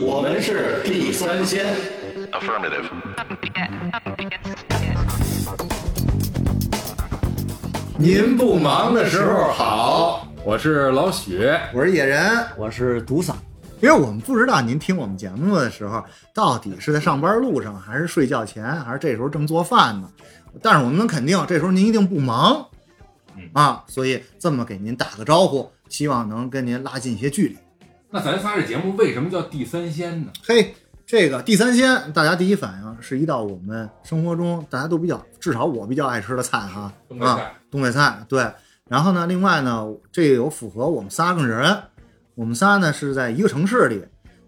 我们是地三鲜。Affirmative. 您不忙的时候好，我是老许，我是野人，我是独嗓，因为我们不知道您听我们节目的时候，到底是在上班路上，还是睡觉前，还是这时候正做饭呢？但是我们能肯定，这时候您一定不忙嗯，啊，所以这么给您打个招呼，希望能跟您拉近一些距离。那咱仨这节目为什么叫地三鲜呢？嘿，这个地三鲜，大家第一反应是一道我们生活中大家都比较，至少我比较爱吃的菜哈，啊，东北菜，东北菜，对。然后呢，另外呢，这个有符合我们仨个人，我们仨呢是在一个城市里，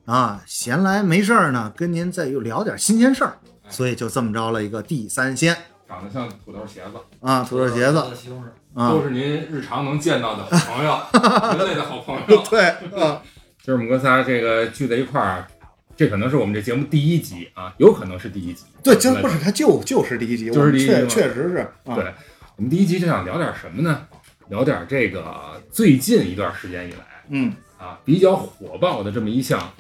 啊，闲来没事儿呢，跟您再又聊点新鲜事儿，所以就这么着了一个地三鲜长得像土豆茄子，啊，土豆茄子西红柿，啊都，是您日常能见到的好朋友，人类的好朋友。对，啊，今儿我们哥仨这个聚在一块儿，这可能是我们这节目第一集啊，有可能是第一集。对，就不是他就就是第一集，就是第一集确确实是啊，对，我们第一集就想聊点什么呢？聊点这个最近一段时间以来嗯，啊比较火爆的这么一项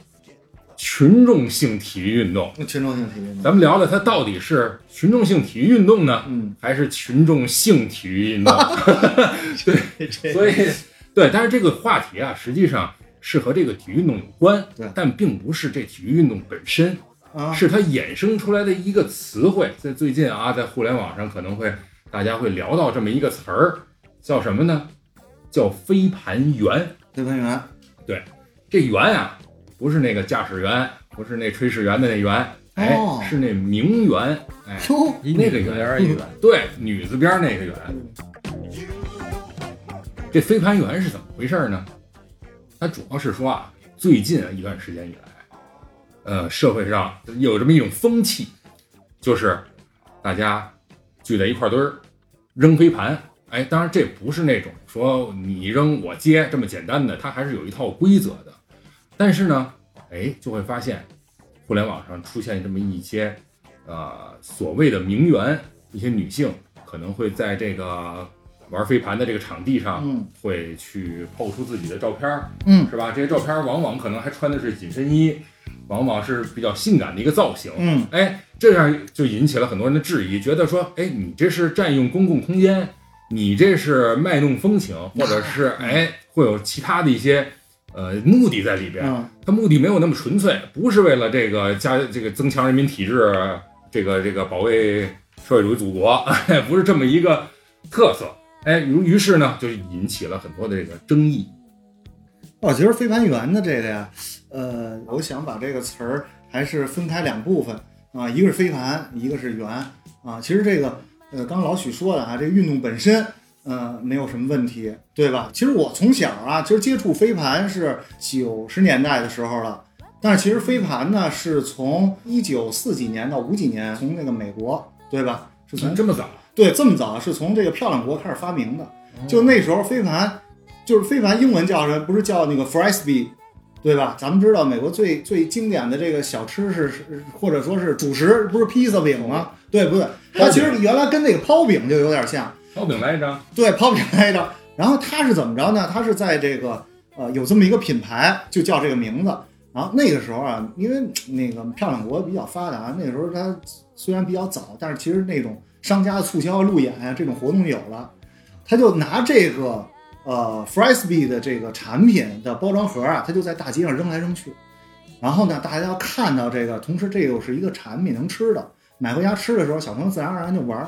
群众性体育运动。群众性体育运动，咱们聊聊它到底是群众性体育运动呢，嗯，还是群众性体育运动？对所以，对，但是这个话题啊，实际上是和这个体育运动有关，但并不是这体育运动本身，啊，是它衍生出来的一个词汇。在最近啊，在互联网上可能会大家会聊到这么一个词儿，叫什么呢？叫飞盘员。飞盘员，对这员啊，不是那个驾驶员，不是那炊事员的那员，哎，哦是那名媛，哎，哟，那个女字边儿圆一远，对，女字边儿那个圆。这飞盘员是怎么回事呢？它主要是说啊，最近一段时间以来，呃，社会上有这么一种风气，就是大家聚在一块堆儿扔飞盘。哎，当然这不是那种说你扔我接这么简单的，它还是有一套规则的。但是呢，哎，就会发现互联网上出现这么一些呃所谓的名媛，一些女性可能会在这个玩飞盘的这个场地上，嗯会去抛出自己的照片儿，嗯是吧？这些照片儿往往可能还穿的是紧身衣，往往是比较性感的一个造型。嗯，哎，这样就引起了很多人的质疑，觉得说，哎，你这是占用公共空间，你这是卖弄风情，或者是哎会有其他的一些呃目的在里边。嗯，它目的没有那么纯粹，不是为了这个加这个增强人民体质，这个这个保卫社会主义祖国，哎，不是这么一个特色。哎，于于是呢，就引起了很多的这个争议。我其实飞盘员的这个呀，呃，我想把这个词儿还是分开两部分啊，一个是飞盘，一个是圆啊。其实这个，呃，刚老许说的啊，这个运动本身，呃，没有什么问题，对吧？其实我从小啊，其实接触飞盘是九十年代的时候了，但是其实飞盘呢，是从一九四几年到五几年，从那个美国，对吧？是从这么早，对，这么早是从这个漂亮国开始发明的。就那时候飞盘，就是飞盘英文叫什么？不是叫那个 frisbee，对吧？咱们知道美国最最经典的这个小吃是，是或者说是主食，不是披萨饼吗？对不对？它其实原来跟那个抛饼就有点像，抛饼来一张，对，抛饼来一张。然后它是怎么着呢？它是在这个呃有这么一个品牌，就叫这个名字。然后那个时候啊，因为那个漂亮国比较发达，那个时候它虽然比较早，但是其实那种商家的促销、路演啊这种活动有了，他就拿这个呃 frisbee 的这个产品的包装盒啊，他就在大街上扔来扔去。然后呢，大家要看到这个，同时这又是一个产品能吃的，买回家吃的时候，小朋友自然而然就玩。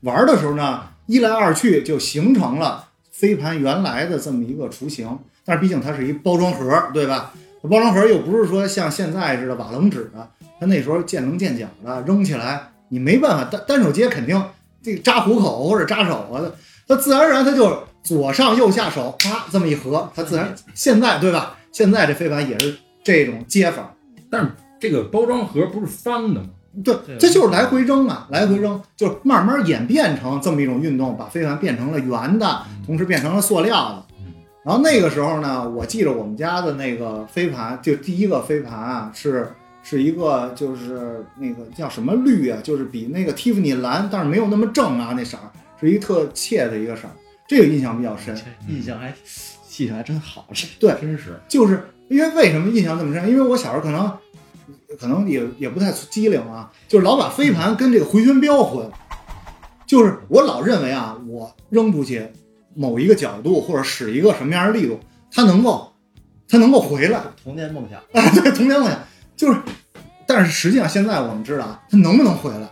玩的时候呢，一来二去就形成了飞盘原来的这么一个雏形。但是毕竟它是一包装盒，对吧？包装盒又不是说像现在似的瓦楞纸的，它那时候见棱见角的，扔起来你没办法单单手接，肯定这个扎虎口或者扎手啊，它自然而然它就左上右下手，啪这么一合，它自然现在对吧？现在这飞盘也是这种接法，但是这个包装盒不是方的吗？对对，这就是来回扔啊，来回扔，就是慢慢演变成这么一种运动，把飞盘变成了圆的，同时变成了塑料的。然后那个时候呢，我记着我们家的那个飞盘，就第一个飞盘啊，是是一个就是那个叫什么绿啊，就是比那个蒂芙尼蓝，但是没有那么正啊，那色儿是一特切的一个色儿，这个印象比较深。印象还记性还真好，这对，真是就是因为为什么印象这么深？因为我小时候可能可能也也不太机灵啊，就是老把飞盘跟这个回旋镖混，就是我老认为啊，我扔出去某一个角度或者使一个什么样的力度，它能够它能够回来。童年梦想，啊，对，童年梦想就是，但是实际上现在我们知道啊，它能不能回来？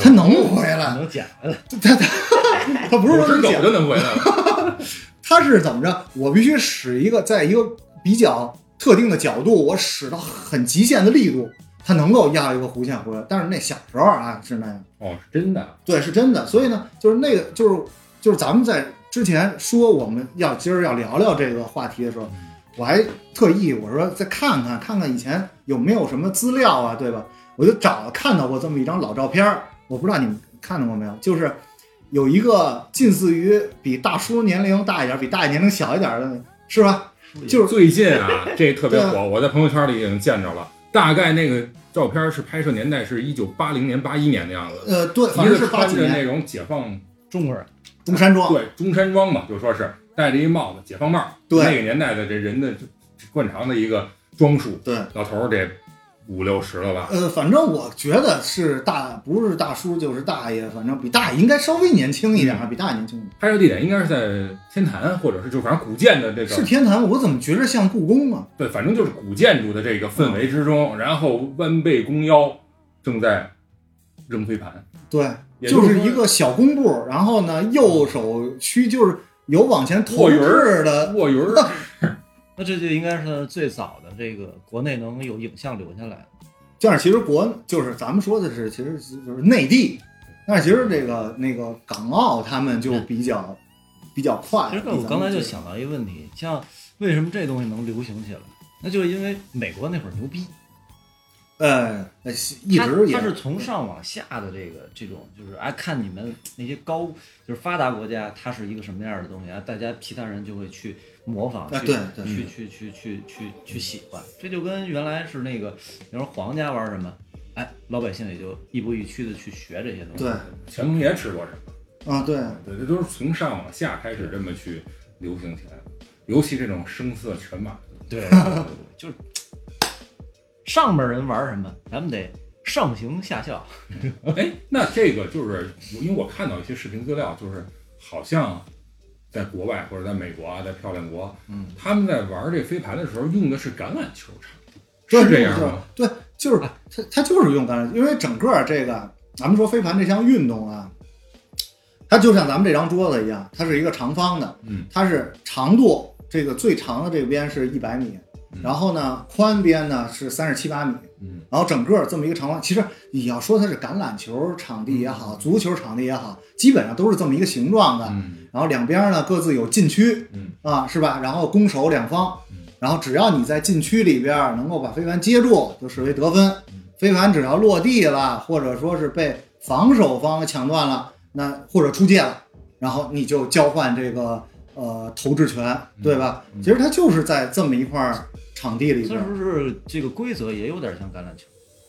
它能回来，能捡回来。它它 它不是说能捡就能回来了。它是怎么着？我必须使一个在一个比较特定的角度，我使到很极限的力度，它能够压一个弧线回来。但是那小时候啊是那样，哦，是真的。对，是真的。所以呢，就是那个就是就是咱们在之前说我们要今儿要聊聊这个话题的时候，我还特意我说再看看看看以前有没有什么资料啊，对吧？我就找看到过这么一张老照片儿，我不知道你们看到过没有，就是有一个近似于比大叔年龄大一点，比大爷年龄小一点的，是吧？就是最近啊，这特别对火，我在朋友圈里已经见着了。大概那个照片是拍摄年代是一九八零年、八一年的样子，呃，对，反一正是八几个穿着那年种解放中国人，中山装，对中山装嘛，就说是戴着一帽子，解放帽，对那个年代的这人的惯常的一个装束。对，老头儿得五六十了吧？呃，反正我觉得是大，不是大叔就是大爷，反正比大爷应该稍微年轻一点儿，比大爷年轻一点拍摄地点应该是在天坛，或者是就反正古建的这个。是，天坛，我怎么觉着像故宫啊？对，反正就是古建筑的这个氛围之中，然后弯背弓腰，正在扔飞盘。对，也就是是一个小弓步，然后呢，右手屈就是有往前投卧云儿掷的，卧云儿，那这就应该是最早的这个国内能有影像留下来的。但是其实国就是咱们说的是，其实就是内地，但是其实这个那个港澳他们就比较比较快。其实我刚才就想到一个问题，像为什么这东西能流行起来？那就是因为美国那会儿牛逼，呃，呃一直也它它是从上往下的这个这种，就是哎，看你们那些高就是发达国家，它是一个什么样的东西啊？大家其他人就会去模仿，啊去对对去去去去去去喜欢。这就跟原来是那个，比如说皇家玩什么，哎，老百姓也就亦步亦趋的去学这些东西。对，乾隆爷吃过什么？啊，对，对，这都是从上往下开始这么去流行起来的，尤其这种声色犬马对就是上面人玩什么，咱们得上行下效。哎，那这个就是因为我看到一些视频资料，就是好像在国外或者在美国啊，在漂亮国，嗯，他们在玩这飞盘的时候用的是橄榄球场是这样吗？？对，就是它，它就是用橄榄，因为整个这个咱们说飞盘这项运动啊，它就像咱们这张桌子一样，它是一个长方的，嗯，它是长度这个最长的这边是一百米，嗯然后呢宽边呢是三十七八米，嗯，然后整个这么一个长方，其实你要说它是橄榄球场地也好，足球场地也好，基本上都是这么一个形状的，嗯。然后两边呢各自有禁区，嗯。啊，是吧？然后攻守两方，然后只要你在禁区里边能够把飞盘接住，就视为得分。飞盘只要落地了，或者说是被防守方抢断了，那或者出界了，然后你就交换这个呃投掷权，对吧？嗯。其实它就是在这么一块儿场地里边是不，是这个规则也有点像橄榄球。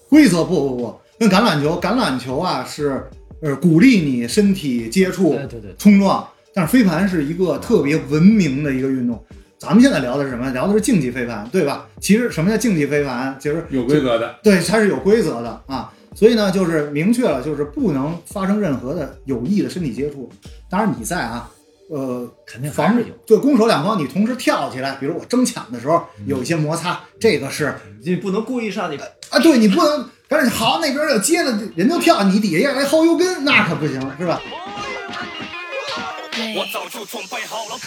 规则不不不，跟橄榄球，橄榄球啊是呃鼓励你身体接触，哎，对对，冲撞，但是飞盘是一个特别文明的一个运动。咱们现在聊的是什么？聊的是竞技飞盘，对吧？其实什么叫竞技飞盘？其实有规则的，对它是有规则的啊。所以呢，就是明确了，就是不能发生任何的有益的身体接触。当然你在啊，呃，肯定防是有。对攻守两方，你同时跳起来，比如我争抢的时候有一些摩擦，这个是你不能故意上去，啊，对你不能，但是好那边要接了人就跳，你底下来薅油根，那可不行，是吧？我早就准备好了。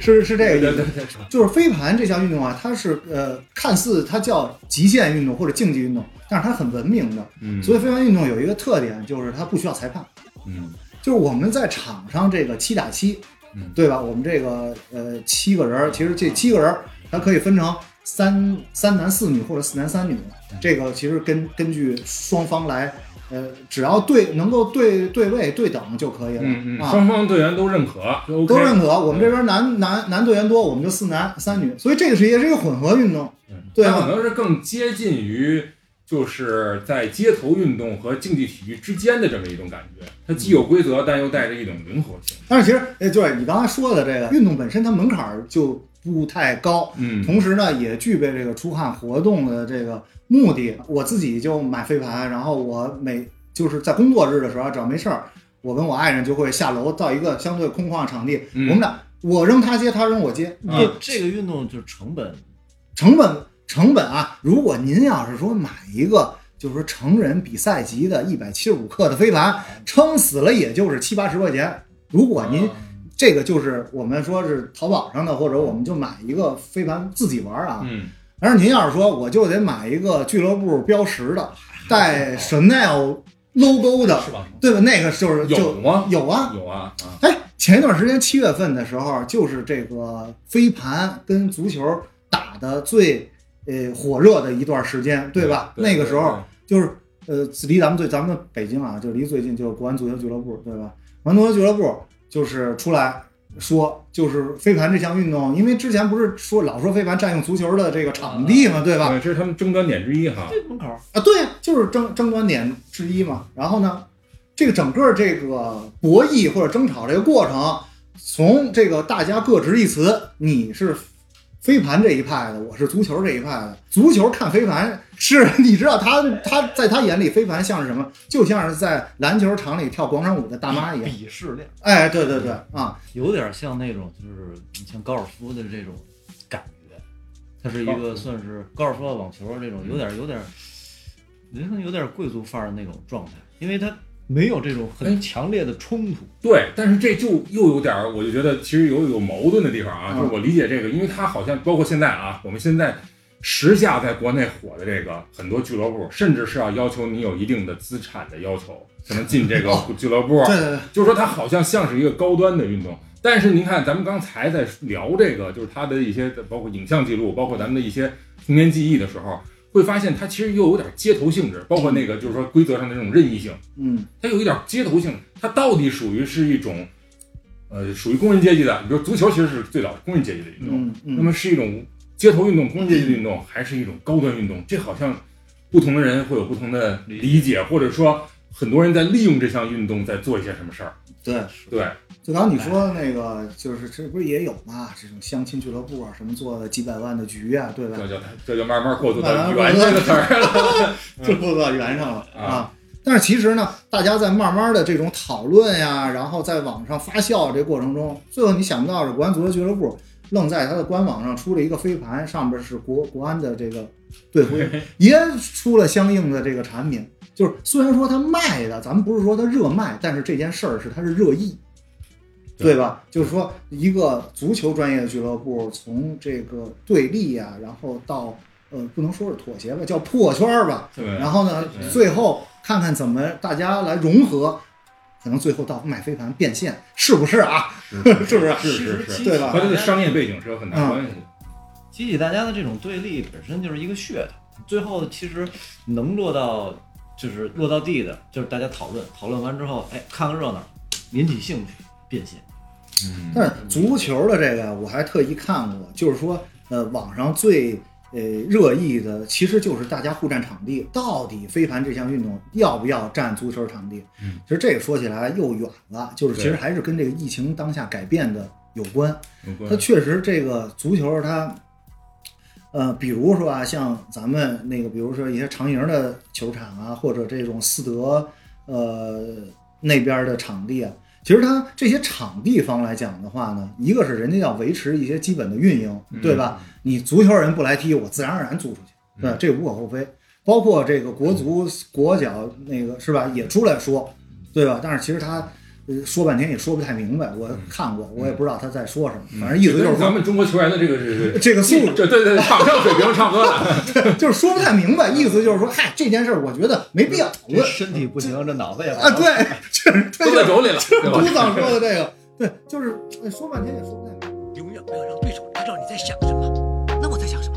是是这个意思。对对对，就是飞盘这项运动啊，它是呃，看似它叫极限运动或者竞技运动，但是它很文明的。嗯，所以飞盘运动有一个特点，就是它不需要裁判，嗯就是我们在场上这个七打七嗯，对吧？我们这个呃七个人儿，其实这七个人儿它可以分成三三男四女或者四男三女，这个其实根根据双方来。呃，只要对能够对对位对等就可以了、嗯嗯，啊。双方队员都认可，都认可。我们这边男男男队员多，我们就四男三女，所以这个是也是一个混合运动，对它可？能是更接近于就是在街头运动和竞技体育之间的这么一种感觉。它既有规则，但又带着一种灵活性。但是其实，呃，就是你刚才说的这个运动本身，它门槛儿就不太高，嗯，同时呢也具备这个出汗活动的这个目的。我自己就买飞盘，然后我每就是在工作日的时候，只要没事儿，我跟我爱人就会下楼到一个相对空旷场地，嗯我们俩我扔他接，他扔我接，啊就这个运动就是成本成本成本啊，如果您要是说买一个就是说成人比赛级的一百七十五克的飞盘，撑死了也就是七八十块钱。如果您这个就是我们说是淘宝上的，或者我们就买一个飞盘自己玩啊。嗯，但是您要是说我就得买一个俱乐部标识的，带 Chanel logo 的，是吧？对吧？那个就是就有吗？有啊，有啊啊，哎，前一段时间七月份的时候，就是这个飞盘跟足球打的最呃火热的一段时间，对吧？对那个时候就是呃离咱们最咱们北京啊，就离最近就是国安足球俱乐部，对吧？国安足球俱乐部就是出来说，就是飞盘这项运动，因为之前不是说老说飞盘占用足球的这个场地嘛，对吧？对，这是他们争端点之一哈。这门口啊，对，就是争争端点之一嘛。然后呢，这个整个这个博弈或者争吵这个过程，从这个大家各执一词，你是飞盘这一派的，我是足球这一派的。足球看飞盘是，你知道他他在他眼里飞盘像是什么？就像是在篮球场里跳广场舞的大妈一样。鄙视链，哎，对对对，啊，有点像那种就是像高尔夫的这种感觉，它是一个算是高尔夫啊、网球啊这种有点有点，人生有点贵族范儿的那种状态，因为它没有这种很强烈的冲突。对，但是这就又有点儿，我就觉得其实有有矛盾的地方啊。嗯就是我理解这个，因为它好像包括现在啊，我们现在时下在国内火的这个很多俱乐部，甚至是要要求你有一定的资产的要求才能进这个哦俱乐部。对对对，就是说它好像像是一个高端的运动。但是您看，咱们刚才在聊这个，就是它的一些包括影像记录，包括咱们的一些童年记忆的时候，会发现它其实又有点街头性质，包括那个就是说规则上的这种任意性。嗯它有一点街头性，它到底属于是一种，呃，属于工人阶级的，比如足球其实是最早工人阶级的运动，嗯嗯，那么是一种街头运动、工人阶级的运动，还是一种高端运动？这好像不同的人会有不同的理解，或者说很多人在利用这项运动在做一些什么事儿。对。对，就刚刚你说的那个，就是这不是也有嘛？这种相亲俱乐部啊，什么做几百万的局啊，对吧？这就这就慢慢过渡到圆这个词儿了。就过渡到圆上了啊啊。但是其实呢，大家在慢慢的这种讨论呀，然后在网上发酵这过程中，最后你想不到是国安足球俱乐部愣在他的官网上出了一个飞盘，上边是国国安的这个队徽，也出了相应的这个产品。就是虽然说它卖的，咱们不是说它热卖，但是这件事儿是它是热议，对吧？就是说一个足球专业的俱乐部从这个对立啊、然后到呃不能说是妥协吧，叫破圈儿吧，对，然后呢，最后看看怎么大家来融合，可能最后到买飞盘变现，是不是啊？是 是不是是是是，对吧和它的商业背景是有很大关系的。激起大家的这种对立本身就是一个噱头，最后其实能落到就是落到地的，就是大家讨论，讨论完之后，哎，看个热闹，引起兴趣，变现。嗯但是足球的这个我还特意看过，就是说，呃，网上最呃热议的其实就是大家互占场地，到底飞盘这项运动要不要占足球场地？嗯其实这个说起来又远了，就是其实还是跟这个疫情当下改变的有关。有关它确实这个足球它，呃，比如说啊，像咱们那个，比如说一些长营的球场啊，或者这种四德呃那边的场地啊，其实它这些场地方来讲的话呢，一个是人家要维持一些基本的运营，对吧？你足球人不来踢，我自然而然租出去，对吧，这无可厚非。包括这个国足、国脚那个是吧，也出来说，对吧？但是其实他呃说半天也说不太明白，我看过，我也不知道他在说什么，反正意思就是说咱们中国球员的这个这个这个速度 对对对，场上水平差不多的。就是说不太明白，意思就是说，嗨，这件事儿我觉得没必要讨论身体不行，这脑子也不啊。对，这是都在手里了，对吧？督桑说的这个，对，就是呃说半天也说不太明白。永远不要让对手知道你在想什么。那我在想什么？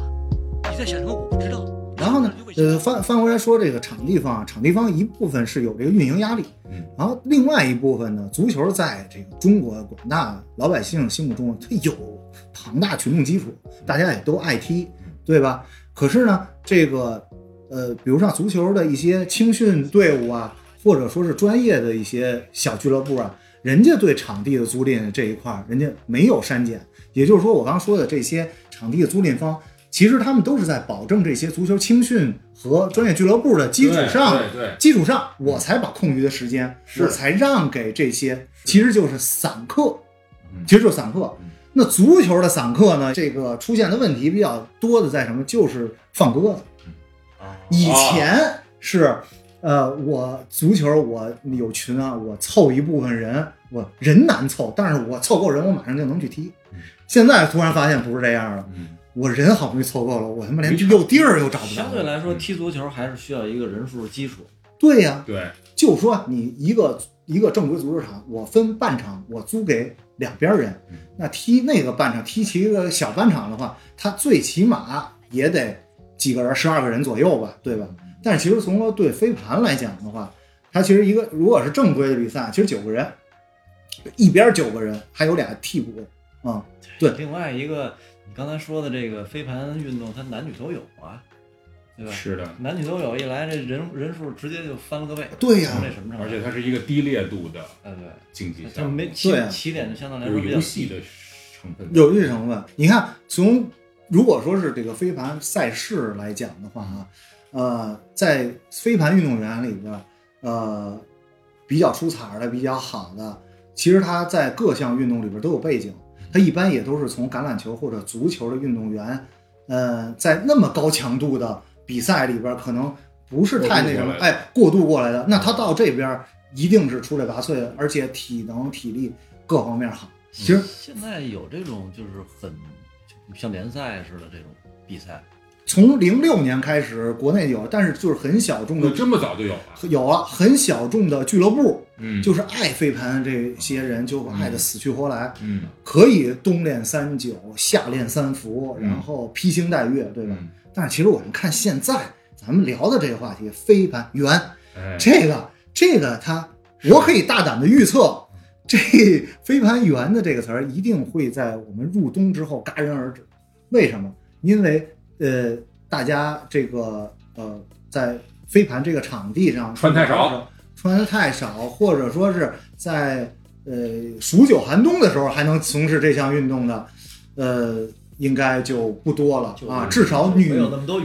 你在想什么？我不知道。然后呢，呃，翻翻回来说这个场地方啊，场地方一部分是有这个运营压力，嗯，然后另外一部分呢，足球在这个中国广大老百姓心目中，它有庞大群众基础，大家也都爱踢，对吧？可是呢，这个呃，比如像足球的一些青训队伍啊，或者说是专业的一些小俱乐部啊，人家对场地的租赁这一块儿，人家没有删减。也就是说，我刚说的这些场地的租赁方，其实他们都是在保证这些足球青训和专业俱乐部的基础上，对对。对基础上，我才把空余的时间，我才让给这些，其实就是散客嗯，其实就是散客。那足球的散客呢，这个出现的问题比较多的在什么？就是放鸽子。啊以前是，呃，我足球我有群啊，我凑一部分人，我人难凑，但是我凑够人，我马上就能去踢。现在突然发现不是这样了，嗯，我人好不容易凑够了，我他妈连没场有地儿又找不着相。对来说，踢足球还是需要一个人数基础。对呀、对，就说你一个一个正规足球场，我分半场，我租给两边人嗯，那踢那个半场，踢起一个小半场的话，他最起码也得几个人，十二个人左右吧，对吧？但是其实从了对飞盘来讲的话，它其实一个如果是正规的比赛，其实九个人，一边九个人，还有俩替补啊、对另外一个，你刚才说的这个飞盘运动，它男女都有啊，对吧？是的，男女都有，一来这人人数直接就翻了个倍。对呀什么程度？而且它是一个低烈度的哎对，竞技项目，没起对啊起点就相对来说有比较游戏的成分，有这成分。你看，从如果说是这个飞盘赛事来讲的话啊，呃，在飞盘运动员里边，呃，比较出彩儿的、比较好的，其实他在各项运动里边都有背景。他一般也都是从橄榄球或者足球的运动员，呃，在那么高强度的比赛里边，可能不是太那什么哎，过渡过来的。那他到这边一定是出类拔萃的，而且体能、体力各方面好。其实现在有这种就是很像联赛似的这种比赛，从零六年开始，国内有，但是就是很小众的有，这么早就有了，有了很小众的俱乐部，嗯，就是爱飞盘这些人就爱的死去活来，嗯，可以冬练三九，夏练三伏，嗯。然后披星戴月，对吧？嗯。但是其实我们看现在咱们聊的这个话题，飞盘圆，哎，这个这个它，我可以大胆的预测，这飞盘圆的这个词儿一定会在我们入冬之后戛然而止。为什么？因为呃，大家这个呃，在飞盘这个场地上穿太少，穿的太少，或者说是在呃数九寒冬的时候还能从事这项运动的，呃，应该就不多了啊。至少女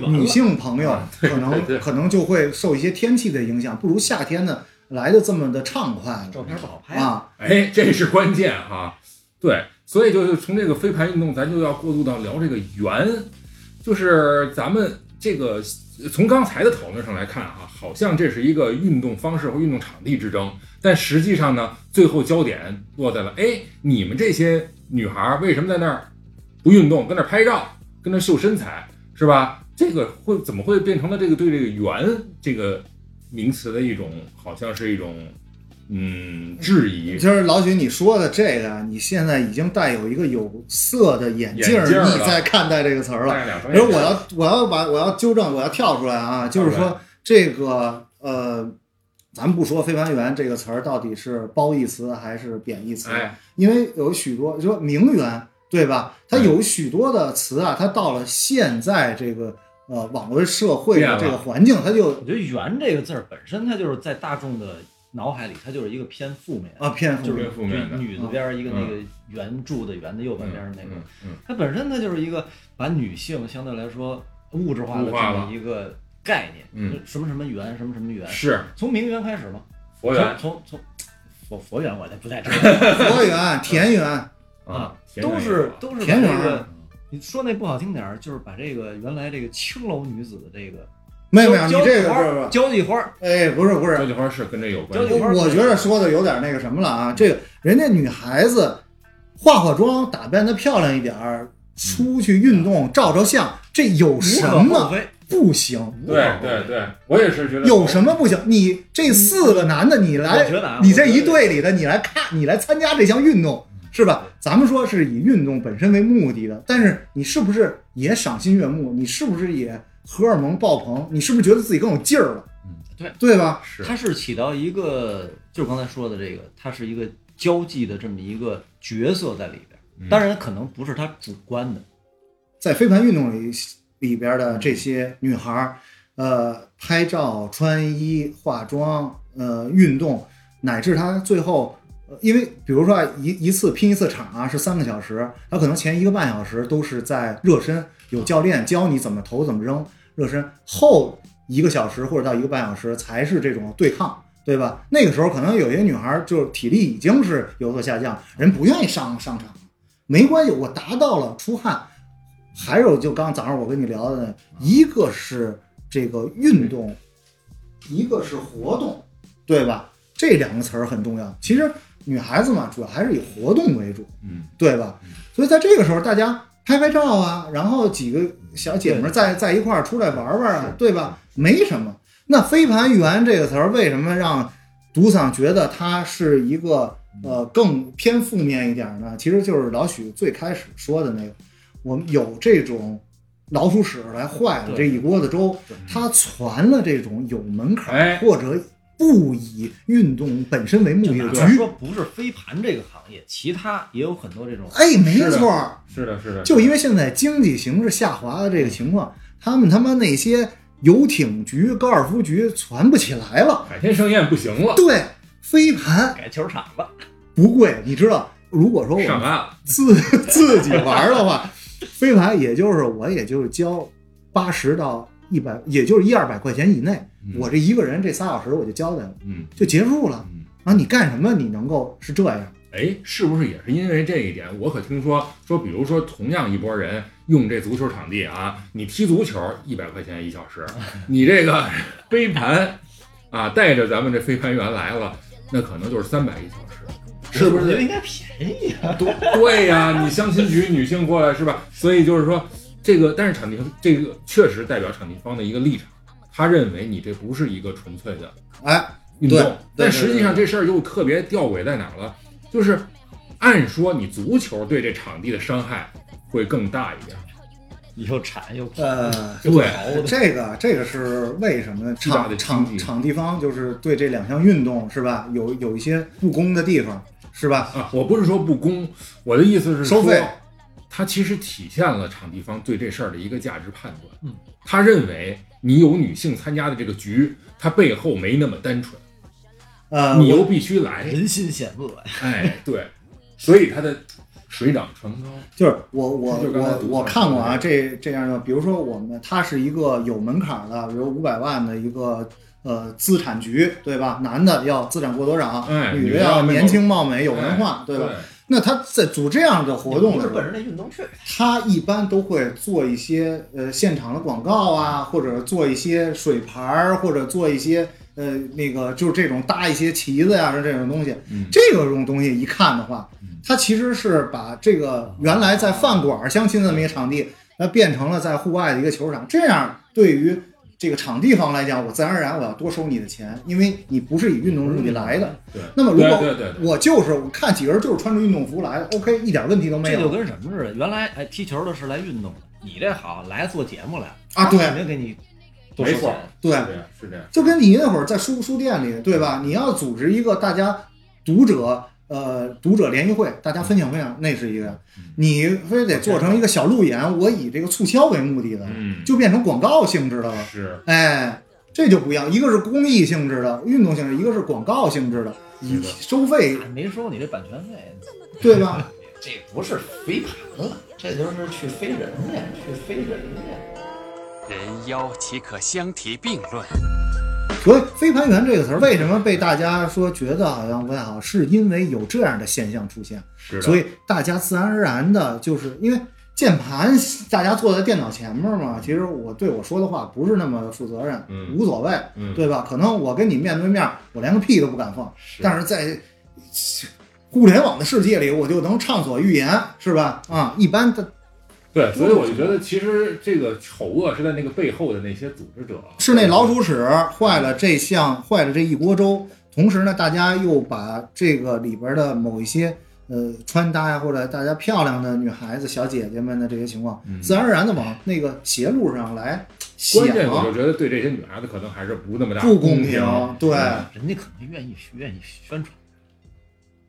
女性朋友啊可能对可能就会受一些天气的影响，不如夏天呢来的这么的畅快照片不好拍。啊。哎，这是关键哈。对，所以就是从这个飞盘运动，咱就要过渡到聊这个圆，就是咱们这个从刚才的讨论上来看哈，好像这是一个运动方式和运动场地之争，但实际上呢，最后焦点落在了哎，你们这些女孩为什么在那儿不运动，跟那儿拍照，跟那儿秀身材，是吧？这个会怎么会变成了这个对这个圆这个名词的一种，好像是一种嗯质疑？就是老许你说的这个，你现在已经带有一个有色的眼镜儿，眼镜你在看待这个词儿了。而我要我要把我要纠正，我要跳出来啊，就是说这个呃，咱们不说非凡员这个词儿到底是褒义词还是贬义词，哎，因为有许多说名媛对吧？它嗯有许多的词啊，它到了现在这个呃网络社会的这个环境，它就我觉得“圆”这个字儿本身，它就是在大众的脑海里，它就是一个偏负面，啊偏负就是偏负面的女字边一个那个圆柱的圆的右半边儿那个，嗯它本身它就是一个把女性相对来说物质化的这么一个概念，嗯什么什么圆，什么什么圆，是从名媛开始吗，佛缘从从从佛佛缘我就不太知道佛缘、田园，啊，都是都是田园。你说那不好听点儿，就是把这个原来这个青楼女子的这个没有没有，你这个交际花儿不是不是，交际花儿，哎，不是不是交，际花是跟这有关系交际花我我觉得说的有点那个什么了啊，这个人家女孩子化化妆，打扮的漂亮一点儿，出去运动照照相，这有什么。不行？对对对，我也是觉得有什么不行？你这四个男的，你来你这一队里的，你来看，你来参加这项运动，是吧？咱们说是以运动本身为目的的，但是你是不是也赏心悦目？你是不是也荷尔蒙爆棚？你是不是觉得自己更有劲儿了？嗯对对吧？是它是起到一个，就是刚才说的这个，它是一个交际的这么一个角色在里边。当然，可能不是他主观的，在飞盘运动里里边的这些女孩儿，呃，拍照、穿衣、化妆，呃，运动，乃至她最后呃因为比如说啊，一一次拼一次场啊是三个小时，他可能前一个半小时都是在热身，有教练教你怎么投怎么扔热身，后一个小时或者到一个半小时才是这种对抗。对吧？那个时候可能有些女孩就是体力已经是有所下降，人不愿意上上场，没关系，我达到了出汗。还有就刚早上我跟你聊的，一个是这个运动，一个是活动，对吧？这两个词儿很重要。其实女孩子嘛，主要还是以活动为主，嗯，对吧？所以在这个时候，大家拍拍照啊，然后几个小姐们儿在在一块儿出来玩玩啊，对吧？没什么。那飞盘员这个词儿为什么让独桑觉得它是一个呃更偏负面一点儿呢？其实就是老许最开始说的那个，我们有这种老鼠屎来坏了这一锅子粥，他传了这种有门槛或者不以运动本身为目的的局。说不是飞盘这个行业，其他也有很多这种。哎，没错儿，是的，是的，就因为现在经济形势下滑的这个情况，他们他妈那些游艇局、高尔夫局攒不起来了。海天盛宴不行了，对，飞盘改球场了，不贵，你知道，如果说我自 自己玩的话，飞盘也就是我也就是交八十到一百，也就是一二百块钱以内，嗯我这一个人这仨小时我就交代了，嗯就结束了。嗯。啊，你干什么你能够是这样？哎，是不是也是因为这一点？我可听说说，比如说同样一拨人用这足球场地啊，你踢足球一百块钱一小时，你这个飞盘啊，带着咱们这飞盘员来了，那可能就是三百一小时，是不是？我觉得应该便宜啊。对对呀、你相亲局女性过来是吧？所以就是说，这个但是场地这个确实代表场地方的一个立场，他认为你这不是一个纯粹的哎，运动对，但实际上这事儿又特别吊诡在哪儿了？就是按说你足球对这场地的伤害会更大一点，又铲又跑，呃，对这个这个是为什么场场场地方就是对这两项运动是吧，有有一些不公的地方是吧？啊，我不是说不公，我的意思是收费，它其实体现了场地方对这事儿的一个价值判断。嗯，他认为你有女性参加的这个局，它背后没那么单纯，呃，你又必须来。人心险恶呀。哎，对，所以它的水涨船高。就是我我是我我看过啊，这这样的，比如说我们它是一个有门槛的，比如五百万的一个呃资产局，对吧？男的要资产过多少，哎女的要年轻貌美有文化，哎对吧？那他在组这样的活动不是奔，着那运动去，他一般都会做一些呃现场的广告啊，或者做一些水牌儿，或者做一些呃那个就是这种搭一些旗子呀、是这种东西。嗯这个种东西一看的话，他其实是把这个原来在饭馆相亲的那么一个场地，那变成了在户外的一个球场。这样对于这个场地方来讲，我自然而然我要多收你的钱，因为你不是以运动目的来的。对，那么如果对对对对我就是我看几个人就是穿着运动服来的，OK，一点问题都没有。这就跟什么似的？原来哎踢球的是来运动的，你这好来做节目来啊对肯定给你多没错。对，是这样，是这样。就跟你那会儿在书书店里，对吧？你要组织一个大家读者呃读者联谊会，大家分享分享，那是一个。你非得做成一个小路演，我以这个促销为目的的，嗯，就变成广告性质的了。是哎，这就不一样，一个是公益性质的运动性质，一个是广告性质的，以收费，没收你这版权费，对吧？这不是飞盘了，这就是去飞人家，去飞人家。人妖岂可相提并论？所以“飞盘员”这个词儿为什么被大家说觉得好像不太好，是因为有这样的现象出现。所以大家自然而然的，就是因为键盘，大家坐在电脑前面嘛，其实我对我说的话不是那么负责任，嗯无所谓，嗯对吧？可能我跟你面对面，我连个屁都不敢放，是但是在互联网的世界里，我就能畅所欲言，是吧？啊，一般的对，所以我就觉得，其实这个丑恶是在那个背后的那些组织者，是那老鼠屎坏了这项，坏了这一锅粥。同时呢，大家又把这个里边的某一些呃穿搭呀，或者大家漂亮的女孩子、小姐姐们的这些情况，嗯自然而然的往那个邪路上来想，关键我就觉得对这些女孩子可能还是不那么大不公平。对，人家可能愿意愿意宣传，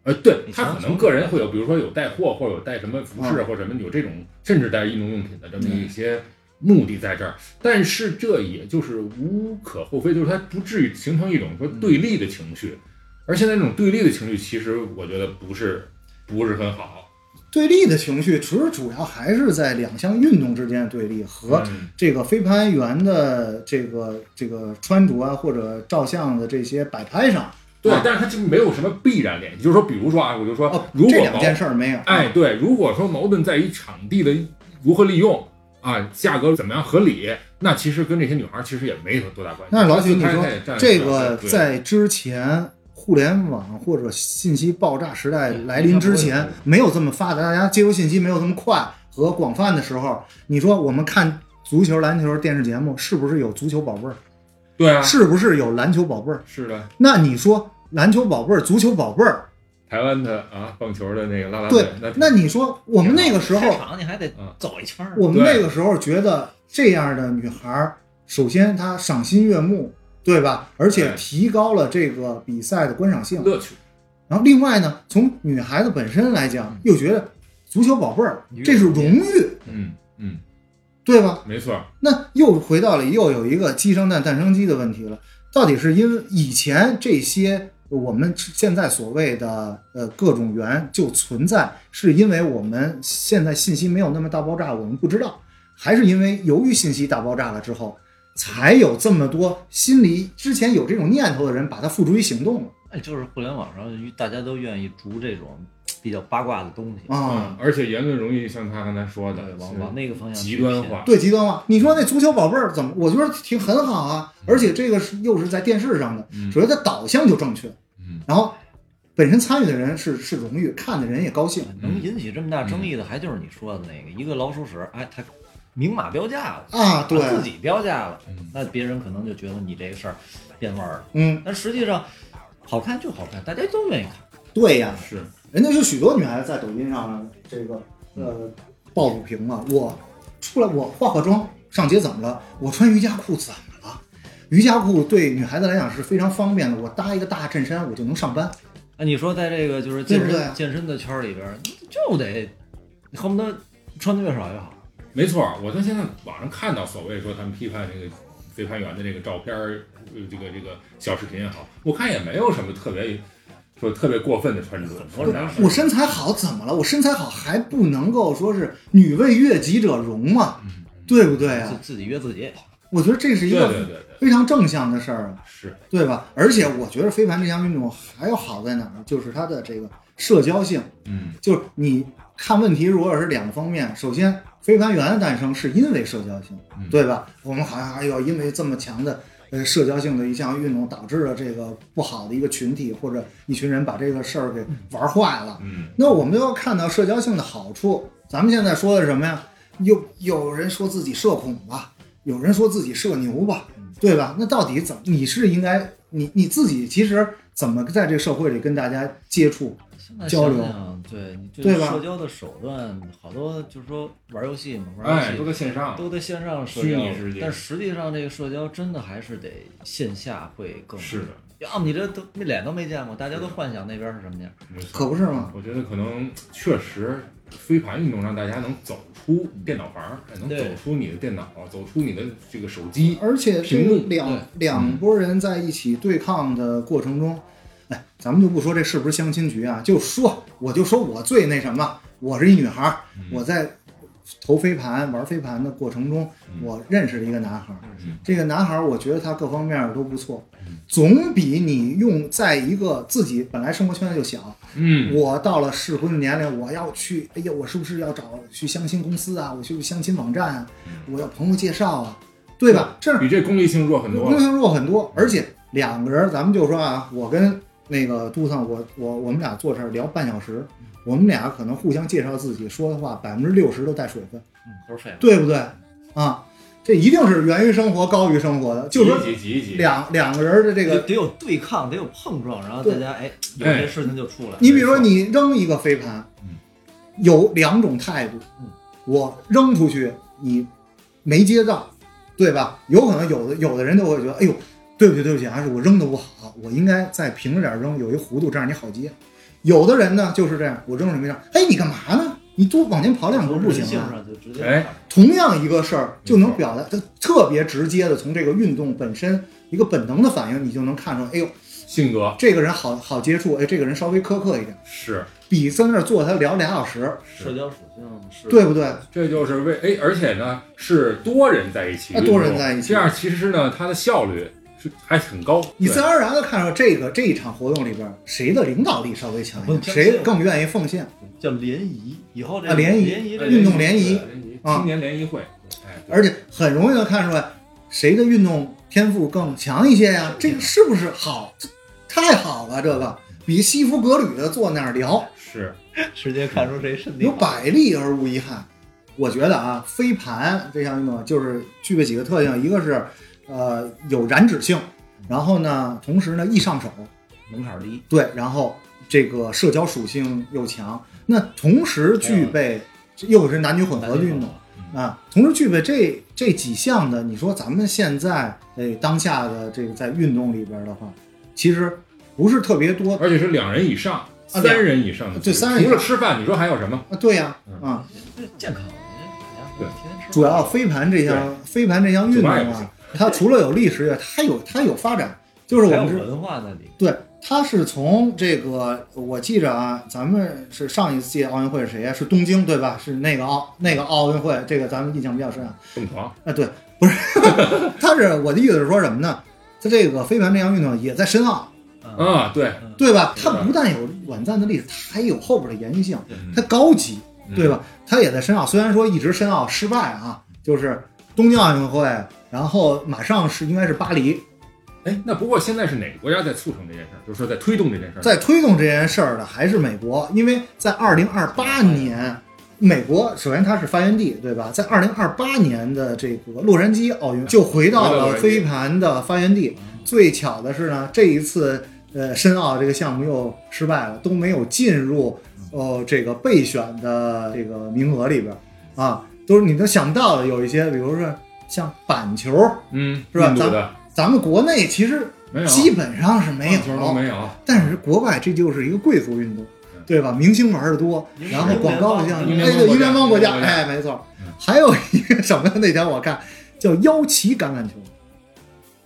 呃，对他可能个人会有，比如说有带货，或者有带什么服饰，嗯或者什么有这种，甚至带运动用品的这么一些目的在这儿。但是这也就是无可厚非，就是他不至于形成一种说对立的情绪，而现在这种对立的情绪，其实我觉得不是不是很好。对立的情绪，其实主要还是在两项运动之间的对立和嗯这个飞盘员的这个这个穿着啊，或者照相的这些摆拍上。对啊，但是它就没有什么必然联系。就是说，比如说啊，我就说哦，，如果这两件事儿没有。哎，对，如果说矛盾在于场地的如何利用啊，价格怎么样合理，那其实跟这些女孩其实也没有多大关系。那老许，你说这个在之前互联网或者信息爆炸时代来临之前，没有这么发达，大家接收信息没有这么快和广泛的时候，你说我们看足球、篮球电视节目，是不是有足球宝贝儿？对啊，是不是有篮球宝贝儿？是的，那你说篮球宝贝儿、足球宝贝儿，台湾的啊棒球的那个啦啦队，对，那你说我们那个时候，场你还得嗯。走一圈儿，我们那个时候觉得这样的女孩儿，首先她赏心悦目，对吧？而且提高了这个比赛的观赏性。乐趣。然后另外呢，从女孩子本身来讲，又觉得足球宝贝儿这是荣誉，嗯嗯，对吧？没错，那又回到了又有一个鸡生蛋，蛋生鸡的问题了。到底是因为以前这些我们现在所谓的呃各种源就存在，是因为我们现在信息没有那么大爆炸，我们不知道，还是因为由于信息大爆炸了之后，才有这么多心里之前有这种念头的人把它付诸于行动了哎，就是互联网上大家都愿意逐这种比较八卦的东西，啊嗯，？而且言论容易像他刚才说的，往往那个方向极端化。对极端化。你说那足球宝贝儿怎么？我觉得挺很好啊，而且这个是又是在电视上的，嗯首先它导向就正确，嗯然后本身参与的人是是荣誉，看的人也高兴。能引起这么大争议的，还就是你说的那个一个老鼠屎，哎，他明码标价了啊对自己标价了嗯，那别人可能就觉得你这个事儿变味儿了，嗯，但实际上好看就好看，大家都愿意看。对呀，是，人家有许多女孩子在抖音上这个呃爆不平嘛，我出来我化化妆上街怎么了？我穿瑜伽裤怎么了？瑜伽裤对女孩子来讲是非常方便的，我搭一个大衬衫我就能上班。那你说在这个就是健身对对健身的圈儿里边儿，就得恨不得穿的越少越好。没错。我在现在网上看到所谓说他们批判这个飞盘员的这个照片这个这个小视频也好，我看也没有什么特别说特别过分的穿着。多人我身材好怎么了？我身材好还不能够说是女为悦己者容嘛，对不对啊？自自己约自己也行。我觉得这是一个对对对对，非常正向的事儿啊。是，对吧？而且我觉得飞盘这项运动还有好在哪儿，就是它的这个社交性。嗯就是你看问题，如果是两个方面，首先飞盘员的诞生是因为社交性，嗯对吧？我们好像还有因为这么强的呃社交性的一项运动，导致了这个不好的一个群体或者一群人把这个事儿给玩坏了。嗯那我们都要看到社交性的好处。咱们现在说的是什么呀？有有人说自己社恐吧，有人说自己社牛吧，对吧？那到底怎么？你是应该你你自己其实怎么在这个社会里跟大家接触？交流对，你这对吧社交的手段好多，就是说玩游戏嘛，玩游哎，戏都在线上，都在线上社交但实际上这个社交真的还是得线下会更是的要么你这都那脸都没见过，大家都幻想那边是什么样。可不是吗？我觉得可能确实飞盘运动让大家能走出电脑房，哎能走出你的电脑，走出你的这个手机。而且这屏幕两两拨人在一起对抗的过程中，哎，咱们就不说这是不是相亲局啊，就说我就说我最那什么，我是一女孩儿，我在投飞盘玩飞盘的过程中，我认识了一个男孩儿，这个男孩儿我觉得他各方面都不错，总比你用在一个自己本来生活圈子就小，嗯，我到了适婚的年龄，我要去，哎呀，我是不是要找去相亲公司啊？我去相亲网站啊？我要朋友介绍啊，对吧？这比这功利性弱很多。功利性弱很多，而且两个人，咱们就说啊，我跟那个杜桑，我我我们俩坐这儿聊半小时，我们俩可能互相介绍自己说的话，百分之六十都带水分，嗯，都是。对不对？啊，这一定是源于生活高于生活的，就说挤一挤挤一挤，两两个人的这个得得有对抗，得有碰撞，然后大家哎，有些事情就出来。你比如说，你扔一个飞盘，有两种态度嗯，我扔出去你没接到，对吧？有可能有的有的人就会觉得，哎呦，对不起对不起，还是我扔的不好，我应该再平着点扔，有一弧度，这样你好接。有的人呢就是这样，我扔什么扔，哎，你干嘛呢？你多往前跑两步不行啊？上就直接哎。同样一个事儿就能表达，就特别直接的从这个运动本身一个本能的反应，你就能看出，哎呦，性格。这个人好好接触，哎，这个人稍微苛刻一点，是，比在那儿坐他聊俩小时，社交属性是。对不对？这就是为哎，而且呢是多人在一起多人在一起。这样其实呢它的效率是还很高。你自然而然的看到这个这一场活动里边，谁的领导力稍微强一点，谁更愿意奉献。叫联谊，以后这啊联谊联谊运动联谊对联谊啊青年联谊会，哎，而且很容易能看出来谁的运动天赋更强一些呀？这个是不是好？太好了，这个比西服革履的坐那儿聊，是 直接看出谁身体有百利而无一害。我觉得啊，飞盘这项运动就是具备几个特性，一个是呃有燃脂性，然后呢，同时呢易上手，门槛低，对，然后这个社交属性又强，那同时具备又是男女混合的运动。啊，同时具备这这几项的，你说咱们现在哎当下的这个在运动里边的话，其实不是特别多而且是两人以上、三人以上的，对三人以上除了吃饭，你说还有什么？啊。对呀、嗯啊，这健康，主要飞盘这项飞盘这项运动啊，它除了有历史，它有它有发展，就是我们是文化那里。对，它是从这个我记着啊，咱们是上一届奥运会是谁呀、是东京对吧？是那个奥那个奥运会，这个咱们印象比较深啊。凤凰啊，对，不是，他是我的意思是说什么呢？它这个飞盘这项运动也在申奥，啊，对，对吧？它不但有短暂的历史，它还有后边的延续性，嗯它高级，嗯对吧？它也在申奥，虽然说一直申奥失败啊，就是东京奥运会，然后马上是应该是巴黎，哎，那不过现在是哪个国家在促成这件事儿？就是说在推动这件事儿？在推动这件事儿的还是美国，因为在二零二八年，美国首先它是发源地，对吧？在二零二八年的这个洛杉矶奥运就回到了飞盘的发源地。最巧的是呢，这一次呃申奥这个项目又失败了，都没有进入呃这个备选的这个名额里边儿啊，都是你能想到的有一些，比如说像板球，嗯，是吧印度的咱们国内其实，基本上是没有球都没有，但是国外这就是一个贵族运动，对吧？明星玩的多，然后广告像英哎对，英联邦国家，哎，没错嗯。还有一个 什么？那天我看叫腰旗橄榄球，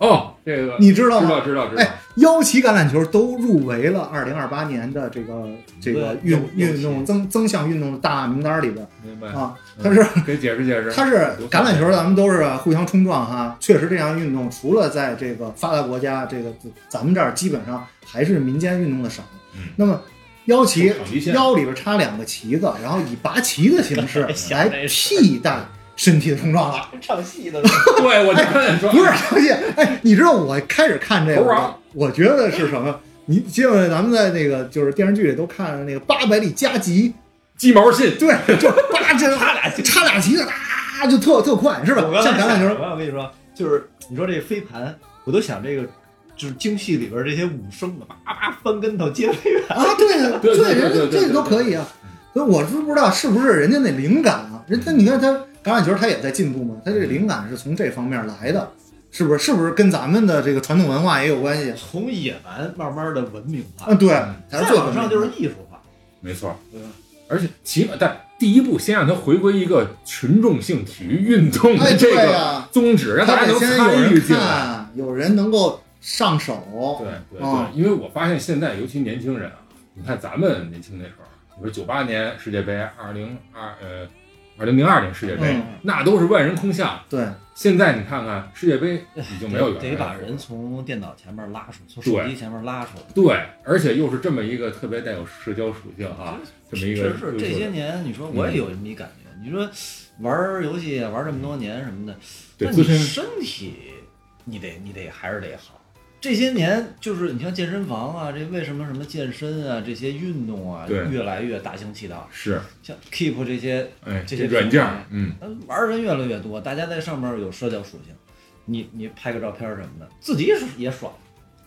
哦，这个你知道吗？知道知道知道哎，腰旗橄榄球都入围了二零二八年的这个这个运运动增增项运动的大名单里边明白啊。嗯它是给解释解释，它是橄榄球，咱们都是互相冲撞哈。确实，这项运动除了在这个发达国家，这个咱们这儿基本上还是民间运动的少。嗯那么腰旗腰里边插两个旗子，然后以拔旗的形式 来替代身体的冲撞了。唱戏的 对我就刚才说，不是唱戏，哎，你知道我开始看这个，我我觉得是什么？你记得咱们在那个就是电视剧里都看着那个八百里加急，鸡毛信，对，就八 这插俩插俩旗子，哒就特特快，是吧？我？刚才像橄榄球想，我跟你说，就是你说这飞盘，我都想这个，就是京戏里边这些武生的，叭叭翻跟头接飞盘，啊，对啊，对对对人对对这个都可以啊。所以我是不知道是不是人家那灵感啊，人家你看他橄榄球它也在进步嘛，它这个灵感是从这方面来的，是不是？是不是跟咱们的这个传统文化也有关系？从野蛮慢慢的文明化，啊，对，才再是最往上就是艺术化，没错，对吧？而且起码但第一步先让它回归一个群众性体育运动这个宗旨，让大家能他得先有参与人进来。看，有人能够上手，对对对，啊因为我发现现在尤其年轻人啊，你看咱们年轻那时候，你说九八年世界杯，二零二呃二零零二年世界杯，嗯那都是万人空巷。对，现在你看看世界杯已经没有原来得把人从电脑前面拉出，从手机前面拉出来。对，而且又是这么一个特别带有社交属性啊，这么一个是是，这些年你说我也有这么一感觉，你说玩游戏玩这么多年什么的，对你身体你得你得还是得好。这些年就是你像健身房啊，这为什么什么健身啊这些运动啊越来越大行其道，是。像 Keep 这些哎这些软件嗯，呃玩儿人越来越多，大家在上面有社交属性，你你拍个照片什么的，自己也也爽，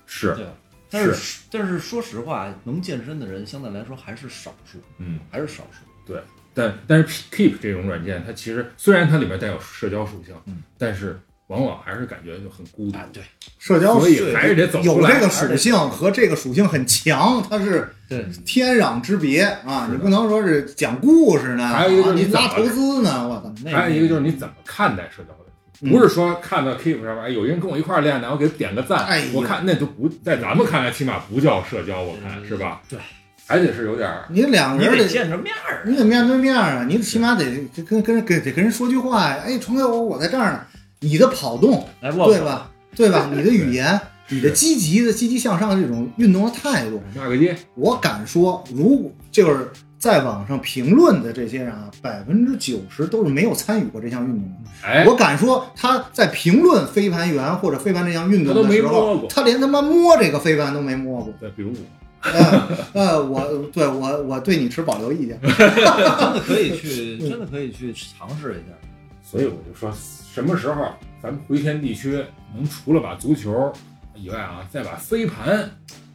是。对吧？但是。但是说实话，能健身的人相对来说还是少数，嗯。还是少数。对。但但是 Keep 这种软件，它其实虽然它里面带有社交属性，嗯。但是往往还是感觉就很孤独啊，，对社交所以还是得走出来。有这个属性和这个属性很强，它是，天壤之别啊！你不能说是讲故事呢，还有一个就是啊你拉你怎么投资呢，我操！那还有一个就是你怎么看待社交问题？不是说看到 Keep 上面哎有人跟我一块儿练的，我给他点个赞，哎我看那都不在咱们看来起码不叫社交，我看是吧？对，还得是有点儿你两个人得见着面儿，你得面对面啊，你起码得得跟跟跟得跟人说句话呀。哎，传给我，我在这儿呢。你的跑动，对吧？对吧？你的语言，你的积极的、积极向上的这种运动的态度，骂个街，我敢说，如果就是在网上评论的这些人啊，百分之九十都是没有参与过这项运动的。哎，我敢说，他在评论飞盘员或者飞盘这项运动的时他都没摸候过，他连他妈摸这个飞盘都没摸过。对，比如我，呃呃，我对我我对你持保留意见。真的可以去，真的可以去尝试一下。所以我就说，什么时候咱们回天地区能除了把足球以外啊，再把飞盘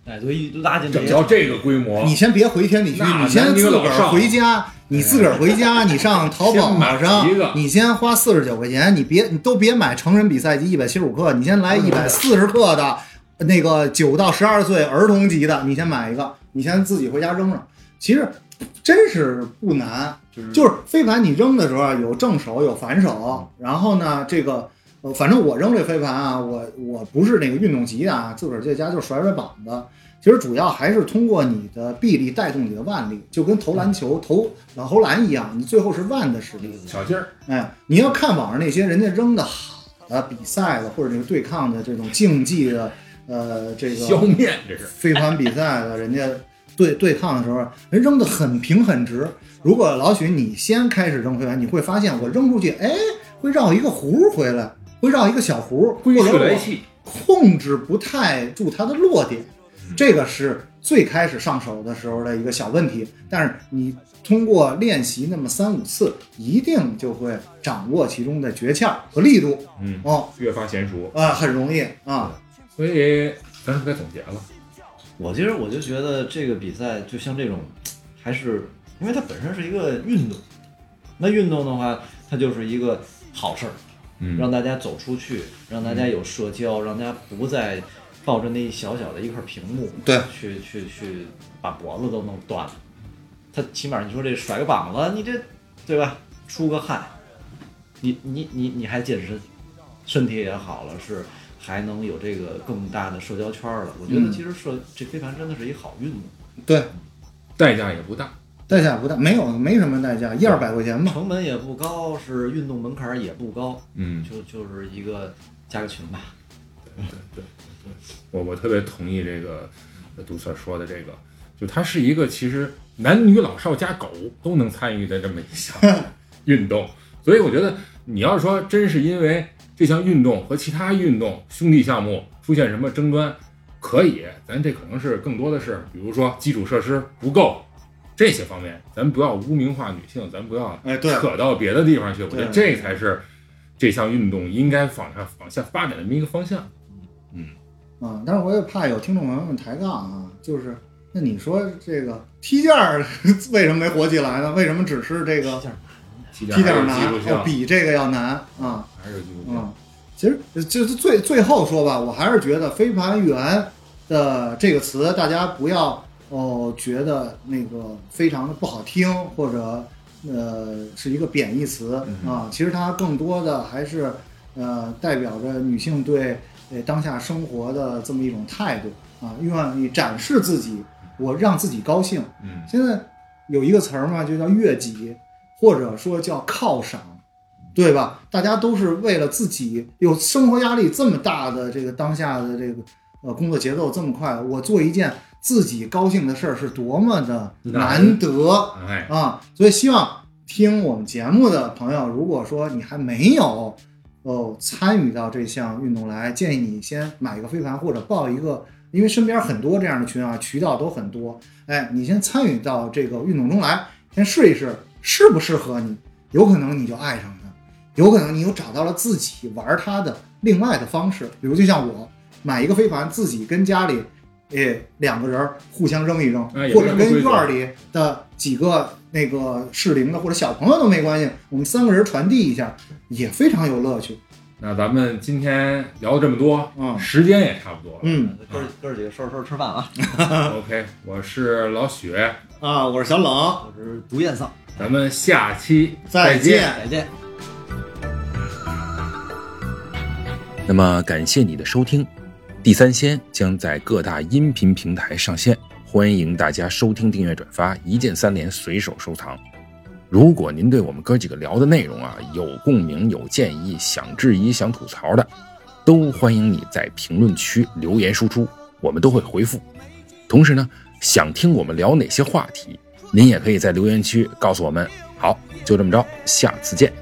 哎，对，一拉进整到这个规模，你先别回天地区，那你先自个儿回家，你自个儿回家，你上淘宝上，你先花四十九块钱，你别你都别买成人比赛级一百七十五克，你先来一百四十克的，那个九到十二岁儿童级的，你先买一个，你先自己回家扔上。其实真是不难，就是就是飞盘你扔的时候啊，有正手有反手，然后呢，这个呃，反正我扔这飞盘啊，我我不是那个运动级的啊，自个儿在家就甩甩膀子。其实主要还是通过你的臂力带动你的腕力，就跟投篮球、投老投篮一样，你最后是腕的实力。小劲儿，哎，你要看网上那些人家扔的好的比赛的，或者这个对抗的这种竞技的，呃，这个消灭这是。飞盘比赛的，人家对对抗的时候，人扔的很平很直。如果老许你先开始扔飞盘，你会发现我扔出去，哎，会绕一个弧回来，会绕一个小弧，归或者我去来气，控制不太住它的落点，这个是最开始上手的时候的一个小问题。但是你通过练习那么三五次，一定就会掌握其中的诀窍和力度嗯，哦，越发娴熟。啊，很容易啊。所以咱是不是该总结了？我其实我就觉得这个比赛就像这种，还是因为它本身是一个运动，那运动的话，它就是一个好事儿，嗯让大家走出去，让大家有社交，让大家不再抱着那一小小的一块屏幕，对去去去把脖子都弄断了。他起码你说这甩个膀子，你这对吧？出个汗，你你你你还健身，身体也好了，是还能有这个更大的社交圈儿了。我觉得嗯其实社这飞盘真的是一好运动，对，代价也不大。代价不大，没有没什么代价，一二百块钱吧。成本也不高，是运动门槛儿也不高，嗯，就就是一个加个群吧。对对对 我我特别同意这个呃杜 Sir 说的这个，就它是一个其实男女老少加狗都能参与的这么一项 运动，所以我觉得你要是说真是因为这项运动和其他运动兄弟项目出现什么争端，可以，咱这可能是更多的是，比如说基础设施不够。这些方面，咱不要污名化女性，咱不要哎扯到别的地方去。我觉得这才是这项运动应该往下往下发展的这么一个方向。嗯啊，但是我也怕有听众朋友们抬杠啊，就是那你说这个踢毽儿 为什么没火起来呢？为什么只是这个踢踢毽儿难技术，性哦，比这个要难啊？还是有技术性。嗯，其实就是最最后说吧，我还是觉得飞盘员的这个词，大家不要哦觉得那个非常的不好听，或者呃是一个贬义词啊。其实它更多的还是呃代表着女性对呃当下生活的这么一种态度啊，愿意展示自己，我让自己高兴。嗯，现在有一个词儿嘛，就叫悦己，或者说叫犒赏，对吧？大家都是为了自己有生活压力这么大的这个当下的这个呃工作节奏这么快，我做一件自己高兴的事儿是多么的难得 哎，啊！所以希望听我们节目的朋友，如果说你还没有哦参与到这项运动来，建议你先买一个飞盘或者报一个，因为身边很多这样的群啊，渠道都很多。哎，你先参与到这个运动中来，先试一试适不适合你，有可能你就爱上它，有可能你又找到了自己玩它的另外的方式，比如就像我买一个飞盘，自己跟家里。哎，两个人互相扔一扔，哎或者跟院里的几个那个适龄的或者小朋友都没关系，我们三个人传递一下，也非常有乐趣。那咱们今天聊了这么多，嗯时间也差不多了。嗯哥儿哥儿几个收拾收拾吃饭啊！OK，我是老许，啊，我是小冷，我是独眼丧，咱们下期再见见再见。那么感谢你的收听，《地三鲜》将在各大音频平台上线，欢迎大家收听、订阅、转发，一键三连，随手收藏。如果您对我们哥几个聊的内容啊有共鸣、有建议、想质疑、想吐槽的，都欢迎你在评论区留言输出，我们都会回复。同时呢，想听我们聊哪些话题，您也可以在留言区告诉我们。好，就这么着，下次见。